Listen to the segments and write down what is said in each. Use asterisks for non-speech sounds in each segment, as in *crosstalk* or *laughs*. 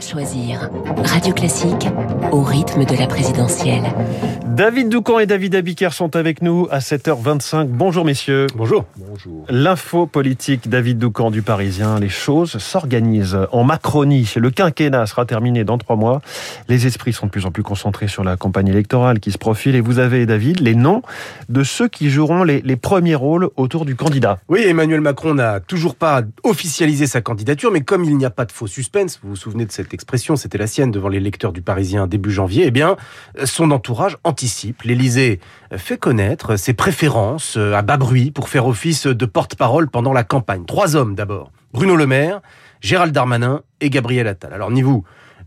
Choisir. Radio Classique au rythme de la présidentielle. David Doucan et David Abiker sont avec nous à 7h25. Bonjour messieurs. Bonjour. Bonjour. L'info politique David Doucan du Parisien. Les choses s'organisent en Macronie. Le quinquennat sera terminé dans trois mois. Les esprits sont de plus en plus concentrés sur la campagne électorale qui se profile. Et vous avez, David, les noms de ceux qui joueront les, les premiers rôles autour du candidat. Oui, Emmanuel Macron n'a toujours pas officialisé sa candidature, mais comme il n'y a pas de faux suspense, vous vous souvenez de cette expression, c'était la sienne devant les lecteurs du Parisien début janvier, eh bien, son entourage anticipe. L'Élysée fait connaître ses préférences à bas bruit pour faire office de porte-parole pendant la campagne. Trois hommes d'abord. Bruno Le Maire, Gérald Darmanin et Gabriel Attal. Alors, ni vous,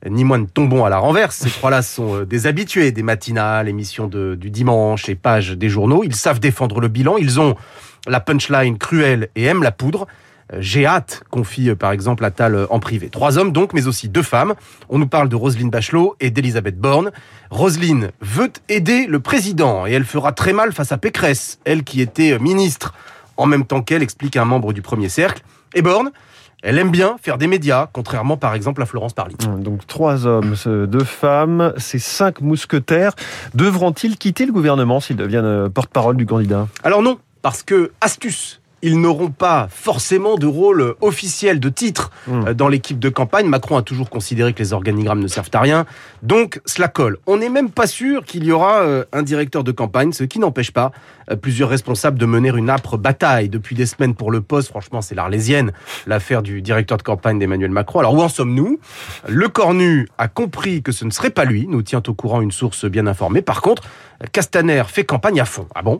ni moi ne tombons à la renverse. Ces trois-là sont des habitués des matinales, émissions de, du dimanche et pages des journaux. Ils savent défendre le bilan. Ils ont la punchline cruelle et aiment la poudre. J'ai hâte, confie par exemple Attal en privé. Trois hommes donc, mais aussi deux femmes. On nous parle de Roselyne Bachelot et d'Elisabeth Borne. Roselyne veut aider le président et elle fera très mal face à Pécresse, elle qui était ministre en même temps qu'elle, explique un membre du premier cercle. Et Borne, elle aime bien faire des médias, contrairement par exemple à Florence Parly. Donc trois hommes, deux femmes, ces cinq mousquetaires devront-ils quitter le gouvernement s'ils deviennent porte-parole du candidat? Alors non, parce que astuce, ils n'auront pas forcément de rôle officiel, de titre mmh. dans l'équipe de campagne. Macron a toujours considéré que les organigrammes ne servent à rien. Donc, cela colle. On n'est même pas sûr qu'il y aura un directeur de campagne, ce qui n'empêche pas plusieurs responsables de mener une âpre bataille depuis des semaines pour le poste. Franchement, c'est l'arlésienne, l'affaire du directeur de campagne d'Emmanuel Macron. Alors, où en sommes-nous? Le Cornu a compris que ce ne serait pas lui, nous tient au courant une source bien informée. Par contre, Castaner fait campagne à fond. Ah bon?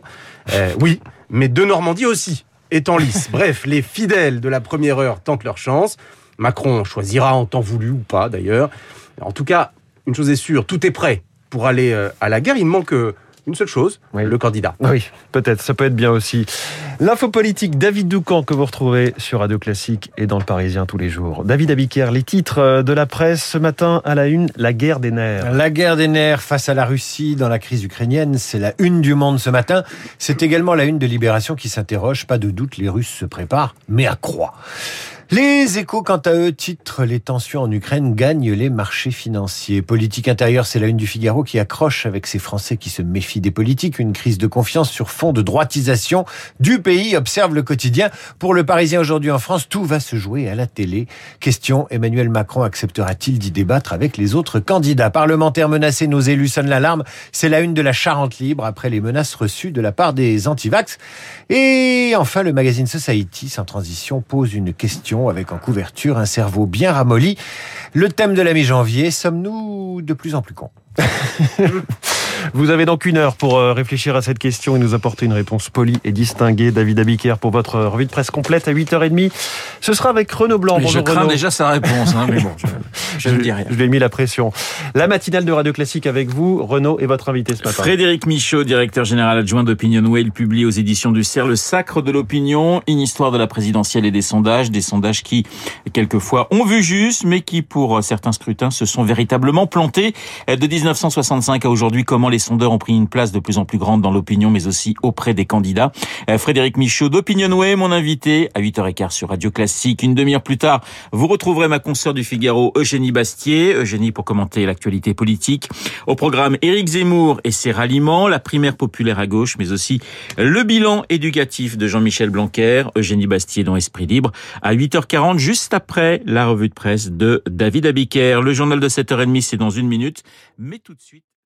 Euh, Oui, mais de Normandie aussi est en lice. *laughs* Bref, les fidèles de la première heure tentent leur chance. Macron choisira en temps voulu ou pas d'ailleurs. En tout cas, une chose est sûre, tout est prêt pour aller à la guerre. Il manque une seule chose, oui. le candidat. Oui, peut-être, ça peut être bien aussi. L'info politique, David Doucan, que vous retrouvez sur Radio Classique et dans le Parisien tous les jours. David Abiker, les titres de la presse ce matin à la une, la guerre des nerfs. La guerre des nerfs face à la Russie dans la crise ukrainienne, c'est la une du monde ce matin. C'est également la une de Libération qui s'interroge, pas de doute, les Russes se préparent, mais à quoi? Les échos, quant à eux, titrent Les tensions en Ukraine gagnent les marchés financiers. Politique intérieure, c'est la une du Figaro qui accroche avec ces Français qui se méfient des politiques. Une crise de confiance sur fond de droitisation du pays, observe le quotidien. Pour le Parisien aujourd'hui en France, tout va se jouer à la télé. Question, Emmanuel Macron acceptera-t-il d'y débattre avec les autres candidats? Parlementaires menacés, nos élus sonnent l'alarme. C'est la une de la Charente libre après les menaces reçues de la part des antivax. Et enfin, le magazine Society, sans transition, pose une question avec en couverture un cerveau bien ramolli. Le thème de la mi-janvier, sommes-nous de plus en plus cons *laughs* Vous avez donc une heure pour réfléchir à cette question et nous apporter une réponse polie et distinguée. David Abiker pour votre revue de presse complète à 8h30. Ce sera avec Renaud Blanc. Bonjour, je crains Renaud. déjà sa réponse, hein, mais bon, *laughs* je, je, ne dis rien. Je lui ai mis la pression. La matinale de Radio Classique avec vous, Renaud, et votre invité ce matin. Frédéric Michaud, directeur général adjoint d'Opinionway, il publie aux éditions du CERF Le Sacre de l'opinion, une histoire de la présidentielle et des sondages, des sondages qui, quelquefois, ont vu juste, mais qui, pour certains scrutins, se sont véritablement plantés. De 1965 à aujourd'hui, comment les sondeurs ont pris une place de plus en plus grande dans l'opinion, mais aussi auprès des candidats. Frédéric Michaud d'Opinionway, mon invité, à 8h15 sur Radio Classique. Une demi-heure plus tard, vous retrouverez ma consoeur du Figaro, Eugénie Bastier. Eugénie pour commenter l'actualité politique. Au programme, Éric Zemmour et ses ralliements, la primaire populaire à gauche, mais aussi le bilan éducatif de Jean-Michel Blanquer, Eugénie Bastier dans Esprit Libre. À 8h40, juste après la revue de presse de David Abiker. Le journal de 7h30, c'est dans une minute. Mais tout de suite,